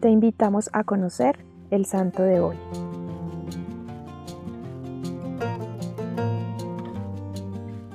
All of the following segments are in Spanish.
Te invitamos a conocer el santo de hoy.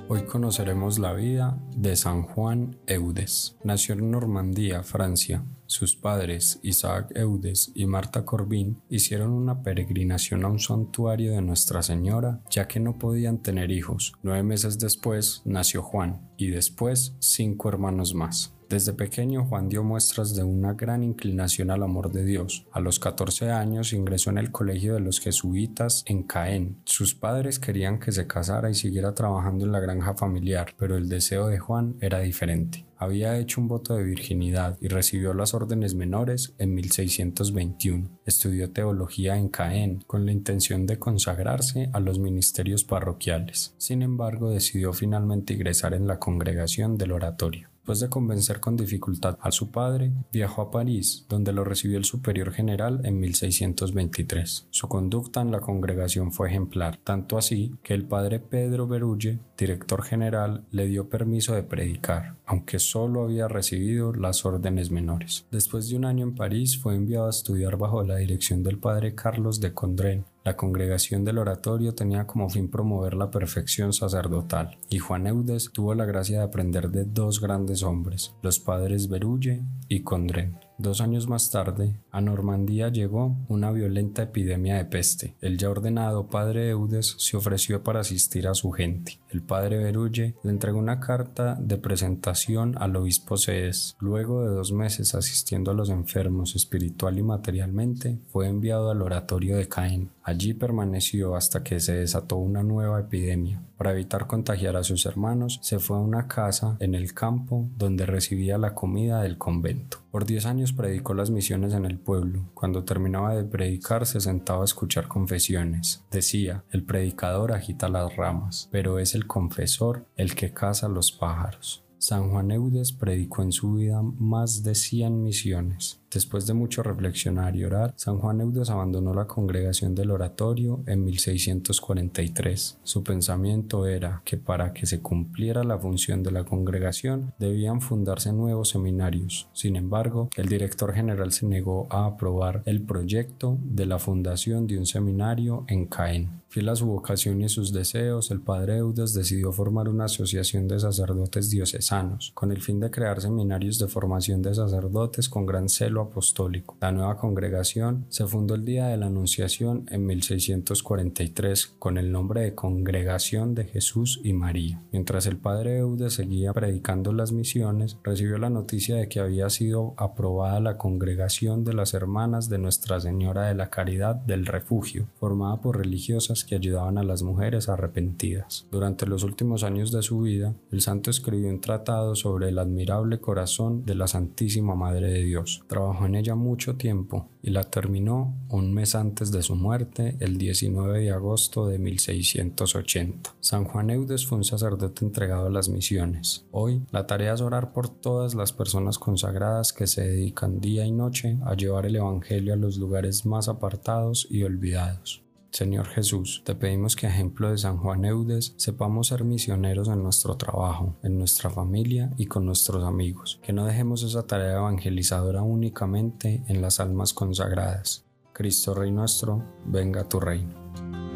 Hoy conoceremos la vida de San Juan Eudes. Nació en Normandía, Francia. Sus padres, Isaac Eudes y Marta Corbin, hicieron una peregrinación a un santuario de Nuestra Señora, ya que no podían tener hijos. Nueve meses después nació Juan, y después cinco hermanos más. Desde pequeño Juan dio muestras de una gran inclinación al amor de Dios. A los 14 años ingresó en el colegio de los jesuitas en Caen. Sus padres querían que se casara y siguiera trabajando en la granja familiar, pero el deseo de Juan era diferente. Había hecho un voto de virginidad y recibió las órdenes menores en 1621. Estudió teología en Caen con la intención de consagrarse a los ministerios parroquiales. Sin embargo, decidió finalmente ingresar en la congregación del oratorio. Después de convencer con dificultad a su padre, viajó a París, donde lo recibió el superior general en 1623. Su conducta en la congregación fue ejemplar, tanto así que el padre Pedro Berulle, director general, le dio permiso de predicar, aunque solo había recibido las órdenes menores. Después de un año en París, fue enviado a estudiar bajo la dirección del padre Carlos de Condren, la congregación del oratorio tenía como fin promover la perfección sacerdotal, y Juan Eudes tuvo la gracia de aprender de dos grandes hombres, los padres Berulle y Condren. Dos años más tarde, a Normandía llegó una violenta epidemia de peste. El ya ordenado padre Eudes se ofreció para asistir a su gente. El padre Berulle le entregó una carta de presentación al obispo Cedes. Luego de dos meses asistiendo a los enfermos espiritual y materialmente, fue enviado al oratorio de Caen. Allí permaneció hasta que se desató una nueva epidemia. Para evitar contagiar a sus hermanos, se fue a una casa en el campo donde recibía la comida del convento. Por diez años predicó las misiones en el pueblo. Cuando terminaba de predicar se sentaba a escuchar confesiones. Decía, el predicador agita las ramas, pero es el confesor el que caza los pájaros. San Juan Eudes predicó en su vida más de 100 misiones. Después de mucho reflexionar y orar, San Juan Eudes abandonó la congregación del oratorio en 1643. Su pensamiento era que para que se cumpliera la función de la congregación debían fundarse nuevos seminarios. Sin embargo, el director general se negó a aprobar el proyecto de la fundación de un seminario en Caen. Fiel a su vocación y sus deseos, el padre Eudes decidió formar una asociación de sacerdotes diocesanos, con el fin de crear seminarios de formación de sacerdotes con gran celo apostólico. La nueva congregación se fundó el día de la Anunciación en 1643 con el nombre de Congregación de Jesús y María. Mientras el padre Eude seguía predicando las misiones, recibió la noticia de que había sido aprobada la Congregación de las Hermanas de Nuestra Señora de la Caridad del Refugio, formada por religiosas que ayudaban a las mujeres arrepentidas. Durante los últimos años de su vida, el santo escribió un tratado sobre el admirable corazón de la Santísima Madre de Dios en ella mucho tiempo y la terminó un mes antes de su muerte, el 19 de agosto de 1680. San Juan Eudes fue un sacerdote entregado a las misiones. Hoy la tarea es orar por todas las personas consagradas que se dedican día y noche a llevar el Evangelio a los lugares más apartados y olvidados. Señor Jesús, te pedimos que, ejemplo de San Juan Eudes, sepamos ser misioneros en nuestro trabajo, en nuestra familia y con nuestros amigos, que no dejemos esa tarea evangelizadora únicamente en las almas consagradas. Cristo Rey nuestro, venga a tu reino.